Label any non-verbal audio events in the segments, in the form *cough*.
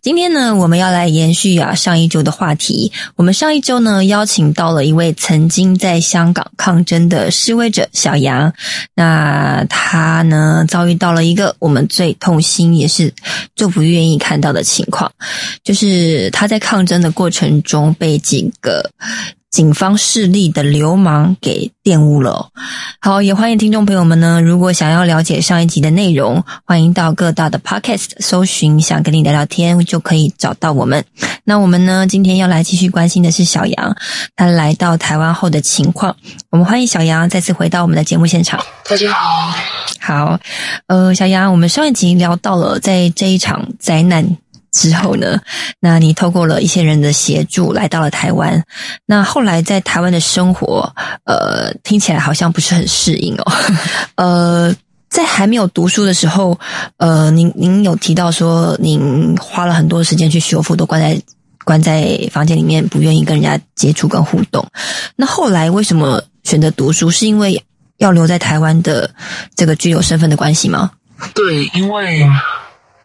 今天呢，我们要来延续啊上一周的话题。我们上一周呢，邀请到了一位曾经在香港抗争的示威者小杨。那他呢，遭遇到了一个我们最痛心也是最不愿意看到的情况，就是他在抗争的过程中被几个。警方势力的流氓给玷污了。好，也欢迎听众朋友们呢，如果想要了解上一集的内容，欢迎到各大的 podcast 搜寻“想跟你聊聊天”，就可以找到我们。那我们呢，今天要来继续关心的是小杨，他来到台湾后的情况。我们欢迎小杨再次回到我们的节目现场。大家好，好，呃，小杨，我们上一集聊到了在这一场灾难。之后呢？那你透过了一些人的协助来到了台湾。那后来在台湾的生活，呃，听起来好像不是很适应哦。*laughs* 呃，在还没有读书的时候，呃，您您有提到说，您花了很多时间去修复，都关在关在房间里面，不愿意跟人家接触跟互动。那后来为什么选择读书？是因为要留在台湾的这个具有身份的关系吗？对，因为。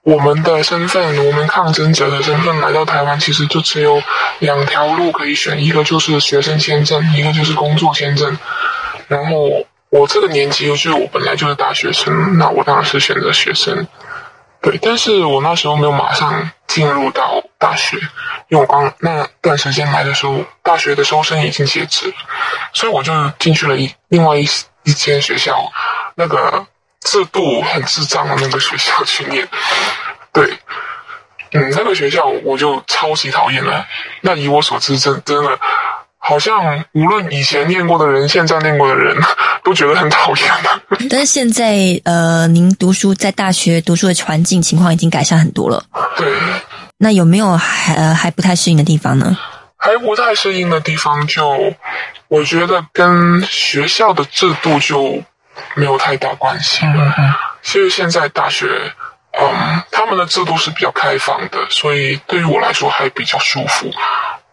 我们的身份，我们抗争者的身份来到台湾，其实就只有两条路可以选，一个就是学生签证，一个就是工作签证。然后我这个年纪，就是我本来就是大学生，那我当然是选择学生。对，但是我那时候没有马上进入到大学，因为我刚那段时间来的时候，大学的收生已经截止了，所以我就进去了一另外一一间学校，那个。制度很智障的那个学校去念，对，嗯，那个学校我就超级讨厌了。那以我所知，真真的，好像无论以前念过的人，现在念过的人，都觉得很讨厌的。但是现在，呃，您读书在大学读书的环境情况已经改善很多了。对。那有没有还呃还不太适应的地方呢？还不太适应的地方，就我觉得跟学校的制度就。没有太大关系。其实现在大学，嗯，他们的制度是比较开放的，所以对于我来说还比较舒服。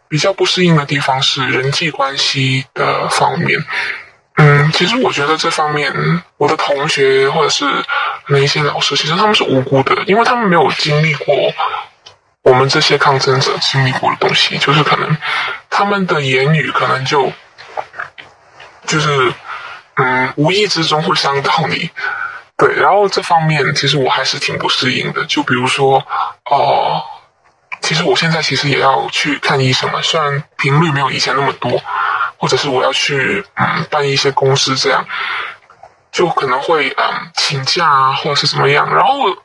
比较不适应的地方是人际关系的方面。嗯，其实我觉得这方面，我的同学或者是那一些老师，其实他们是无辜的，因为他们没有经历过我们这些抗争者经历过的东西，就是可能他们的言语可能就就是。嗯，无意之中会伤到你，对。然后这方面其实我还是挺不适应的。就比如说，哦，其实我现在其实也要去看医生了，虽然频率没有以前那么多，或者是我要去嗯办一些公司这样，就可能会嗯请假啊，或者是怎么样。然后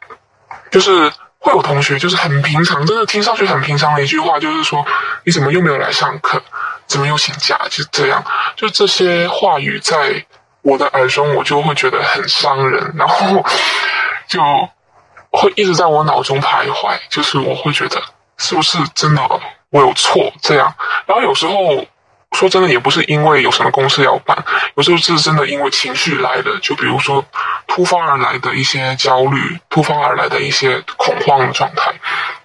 就是会有同学就是很平常，真的听上去很平常的一句话，就是说你怎么又没有来上课？怎么又请假？就这样，就这些话语在。我的耳中，我就会觉得很伤人，然后就会一直在我脑中徘徊。就是我会觉得，是不是真的我有错？这样，然后有时候说真的，也不是因为有什么公事要办，有时候是真的因为情绪来的。就比如说突发而来的一些焦虑，突发而来的一些恐慌的状态，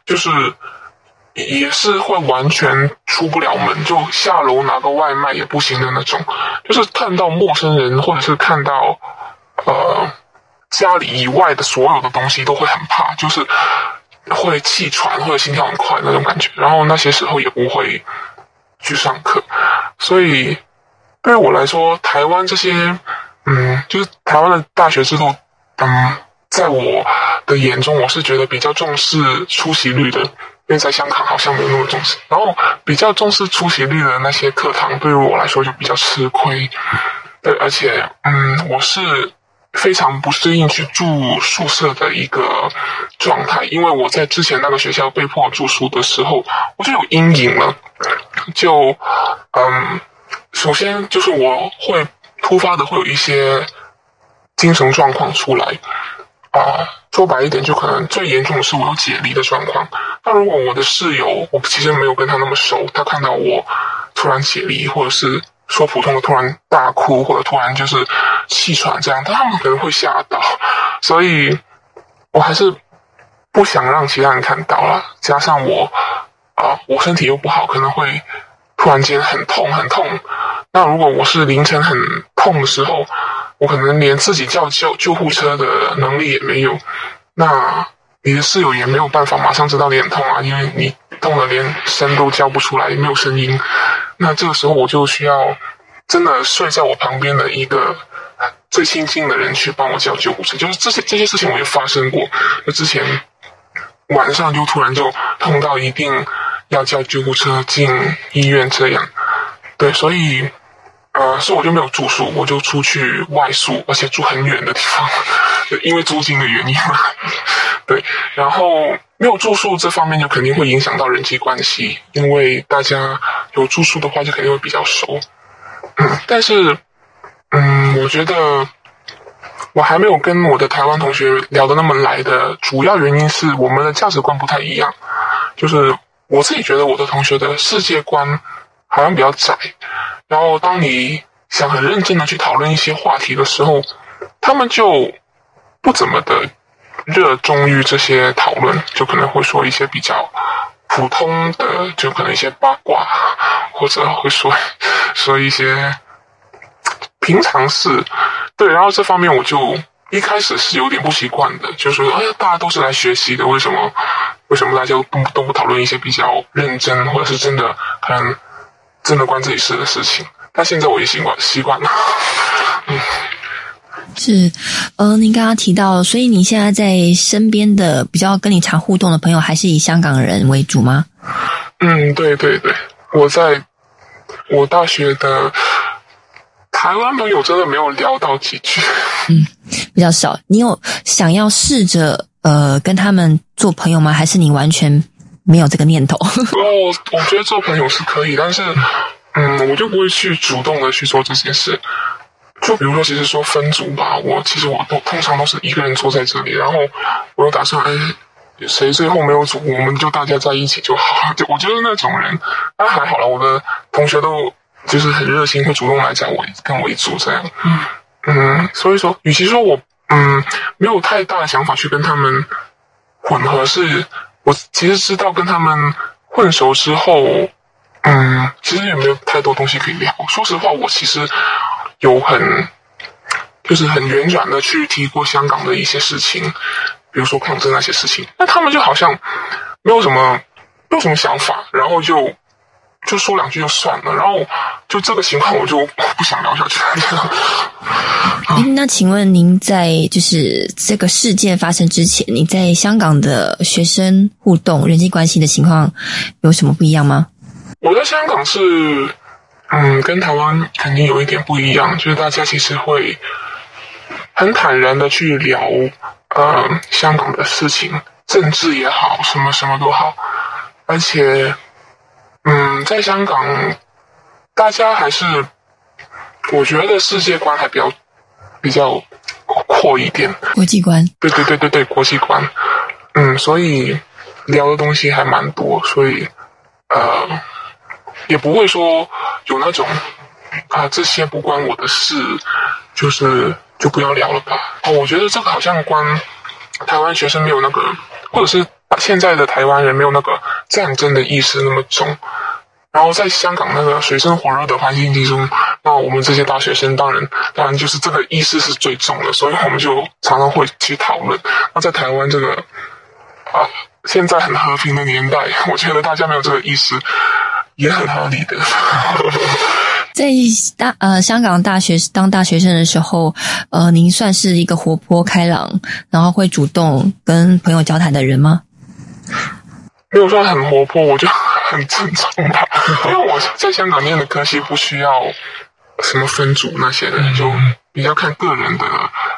就是。也是会完全出不了门，就下楼拿个外卖也不行的那种。就是看到陌生人，或者是看到呃家里以外的所有的东西，都会很怕，就是会气喘或者心跳很快那种感觉。然后那些时候也不会去上课，所以对于我来说，台湾这些嗯，就是台湾的大学制度，嗯，在我的眼中，我是觉得比较重视出席率的。因为在香港好像没有那么重视。然后比较重视出席率的那些课堂，对于我来说就比较吃亏。对，而且嗯，我是非常不适应去住宿舍的一个状态，因为我在之前那个学校被迫住宿的时候，我就有阴影了。就嗯，首先就是我会突发的会有一些精神状况出来。啊，说白一点，就可能最严重的是我有解离的状况。那如果我的室友，我其实没有跟他那么熟，他看到我突然解离，或者是说普通的突然大哭，或者突然就是气喘这样，他们可能会吓到。所以我还是不想让其他人看到了。加上我啊，我身体又不好，可能会突然间很痛很痛。那如果我是凌晨很痛的时候，我可能连自己叫救救护车的能力也没有，那你的室友也没有办法马上知道你很痛啊，因为你痛的连声都叫不出来，没有声音。那这个时候我就需要真的睡在我旁边的一个最亲近的人去帮我叫救护车。就是这些这些事情我就发生过，那之前晚上就突然就痛到一定要叫救护车进医院这样，对，所以。呃，所以我就没有住宿，我就出去外宿，而且住很远的地方，*laughs* 因为租金的原因嘛。*laughs* 对，然后没有住宿这方面就肯定会影响到人际关系，因为大家有住宿的话就肯定会比较熟。嗯，但是，嗯，我觉得我还没有跟我的台湾同学聊得那么来的主要原因是我们的价值观不太一样，就是我自己觉得我的同学的世界观好像比较窄。然后，当你想很认真的去讨论一些话题的时候，他们就不怎么的热衷于这些讨论，就可能会说一些比较普通的，就可能一些八卦，或者会说说一些平常事。对，然后这方面我就一开始是有点不习惯的，就是说哎，大家都是来学习的，为什么为什么大家都都不讨论一些比较认真，或者是真的很。真的关自己事的事情，但现在我已经惯习惯了。嗯，是，呃，您刚刚提到，所以你现在在身边的比较跟你常互动的朋友，还是以香港人为主吗？嗯，对对对，我在我大学的台湾朋友真的没有聊到几句，嗯，比较少。你有想要试着呃跟他们做朋友吗？还是你完全？没有这个念头。*laughs* 哦，我觉得做朋友是可以，但是，嗯，我就不会去主动的去做这件事。就比如说，其实说分组吧，我其实我都通常都是一个人坐在这里，然后我又打算，哎，谁最后没有组，我们就大家在一起就好。就我就是那种人，那还好了。我的同学都就是很热心，会主动来找我，跟我一组这样。嗯嗯，所以说，与其说我嗯没有太大的想法去跟他们混合，是。我其实知道跟他们混熟之后，嗯，其实也没有太多东西可以聊。说实话，我其实有很就是很圆转的去提过香港的一些事情，比如说抗争那些事情，那他们就好像没有什么没有什么想法，然后就。就说两句就算了，然后就这个情况我就不想聊下去了。那请问您在就是这个事件发生之前，你在香港的学生互动人际关系的情况有什么不一样吗？我在香港是，嗯，跟台湾肯定有一点不一样，就是大家其实会很坦然的去聊，呃，香港的事情，政治也好，什么什么都好，而且。嗯，在香港，大家还是我觉得世界观还比较比较阔一点，国际观。对对对对对，国际观。嗯，所以聊的东西还蛮多，所以呃，也不会说有那种啊这些不关我的事，就是就不要聊了吧。哦，我觉得这个好像关台湾学生没有那个，或者是。现在的台湾人没有那个战争的意识那么重，然后在香港那个水深火热的环境之中，那我们这些大学生当然当然就是这个意识是最重的，所以我们就常常会去讨论。那在台湾这个啊，现在很和平的年代，我觉得大家没有这个意识也很合理的。*laughs* 在大呃香港大学当大学生的时候，呃，您算是一个活泼开朗，然后会主动跟朋友交谈的人吗？没有算很活泼，我就很正常吧。*laughs* 因为我在香港念的科系不需要什么分组那些的，就比较看个人的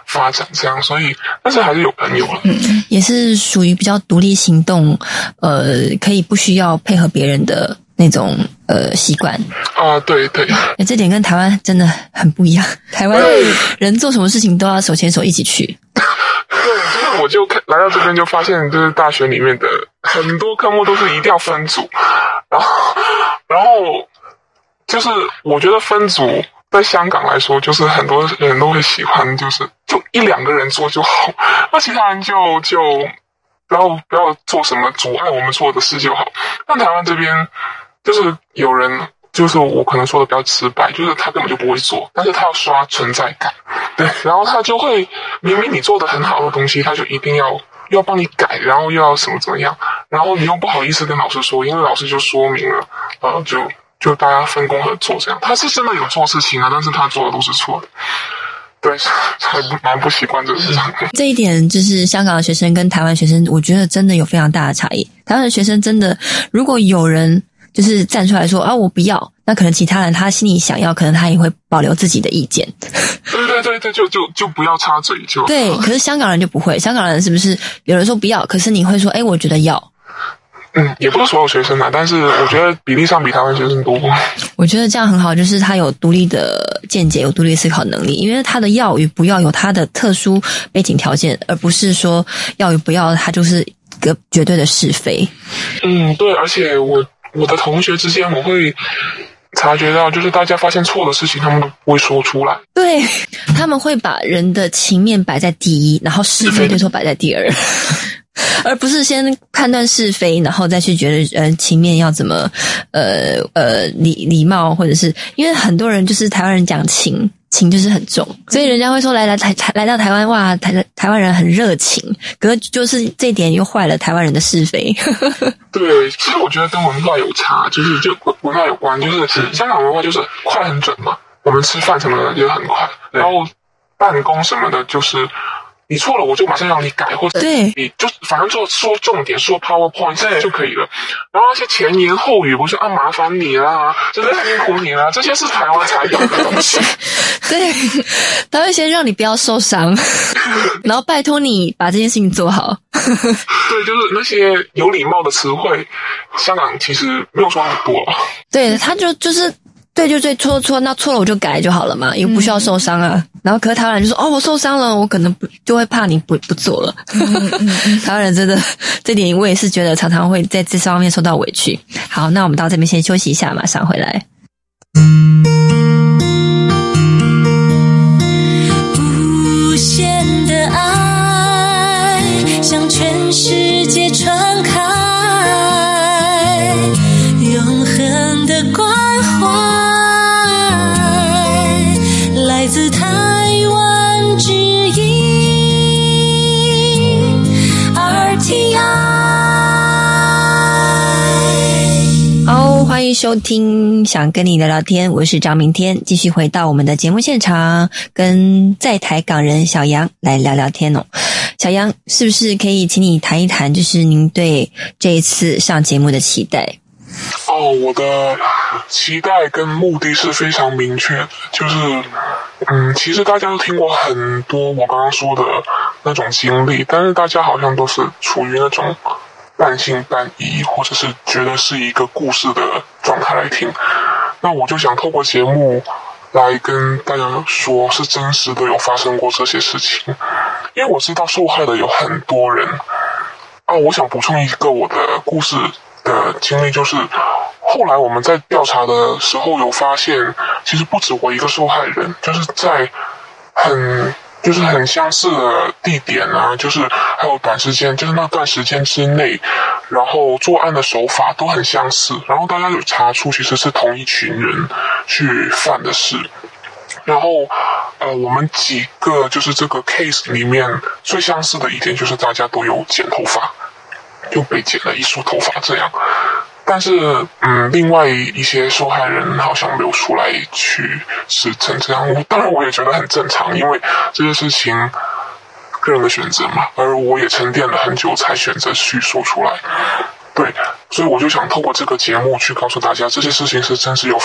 发展这样，所以但是还是有朋友了。嗯，也是属于比较独立行动，呃，可以不需要配合别人的那种呃习惯。啊，对对，哎，这点跟台湾真的很不一样。台湾人做什么事情都要手牵手一起去。我就看来到这边就发现，就是大学里面的很多科目都是一定要分组，然后然后就是我觉得分组在香港来说，就是很多人都会喜欢，就是就一两个人做就好，那其他人就就不要不要做什么阻碍我们做的事就好。但台湾这边就是有人。就是我可能说的比较直白，就是他根本就不会做，但是他要刷存在感，对，然后他就会明明你做的很好的东西，他就一定要要帮你改，然后又要什么怎么样，然后你又不好意思跟老师说，因为老师就说明了，呃，就就大家分工合作这样，他是真的有做事情啊，但是他做的都是错的，对，*laughs* 还蛮不习惯这个事情。这一点就是香港的学生跟台湾学生，我觉得真的有非常大的差异。台湾的学生真的，如果有人。就是站出来说啊，我不要。那可能其他人他心里想要，可能他也会保留自己的意见。对对对对，就就就不要插嘴就。对，可是香港人就不会。香港人是不是有人说不要？可是你会说，哎，我觉得要。嗯，也不是所有学生啊，但是我觉得比例上比台湾学生多。我觉得这样很好，就是他有独立的见解，有独立思考能力。因为他的要与不要有他的特殊背景条件，而不是说要与不要，他就是一个绝对的是非。嗯，对，而且我。我的同学之间，我会察觉到，就是大家发现错的事情，他们都不会说出来。对，他们会把人的情面摆在第一，然后是非对错摆在第二，*laughs* 而不是先判断是非，然后再去觉得呃情面要怎么呃呃礼礼貌，或者是因为很多人就是台湾人讲情。情就是很重，所以人家会说来来台台来到台湾哇，台台湾人很热情，可是就是这点又坏了台湾人的是非。*laughs* 对，其实我觉得跟文化有差，就是就文化有关，就是香港文化就是快很准嘛，我们吃饭什么的就很快，然后办公什么的就是。你错了，我就马上让你改，或者你就反正就说重点，说 PowerPoint 就可以了。然后那些前言后语，不是啊，麻烦你啦，真的辛苦你啦，这些是台湾才有的东西。*laughs* 对，他会先让你不要受伤，*laughs* 然后拜托你把这件事情做好。对，就是那些有礼貌的词汇，香港其实没有说很多。*laughs* 对，他就就是。对，就对，错错，那错了我就改就好了嘛，又不需要受伤啊。然后，可是台湾人就说：“哦，我受伤了，我可能不就会怕你不不做了。” *laughs* 台湾人真的这点，我也是觉得常常会在这方面受到委屈。好，那我们到这边先休息一下，马上回来。无限的爱向全世界传开，收听，想跟你聊聊天，我是张明天，继续回到我们的节目现场，跟在台港人小杨来聊聊天哦。小杨，是不是可以请你谈一谈，就是您对这一次上节目的期待？哦，我的期待跟目的是非常明确，就是，嗯，其实大家都听过很多我刚刚说的那种经历，但是大家好像都是处于那种。半信半疑，或者是觉得是一个故事的状态来听，那我就想透过节目来跟大家说，是真实的有发生过这些事情，因为我知道受害的有很多人。啊，我想补充一个我的故事的经历，就是后来我们在调查的时候有发现，其实不止我一个受害人，就是在很。就是很相似的地点啊，就是还有短时间，就是那段时间之内，然后作案的手法都很相似，然后大家有查出其实是同一群人去犯的事，然后呃，我们几个就是这个 case 里面最相似的一点就是大家都有剪头发，就被剪了一束头发这样。但是，嗯，另外一些受害人好像没有出来去指证这样。我当然我也觉得很正常，因为这些事情个人的选择嘛。而我也沉淀了很久才选择去说出来。对，所以我就想透过这个节目去告诉大家，这些事情是真实有发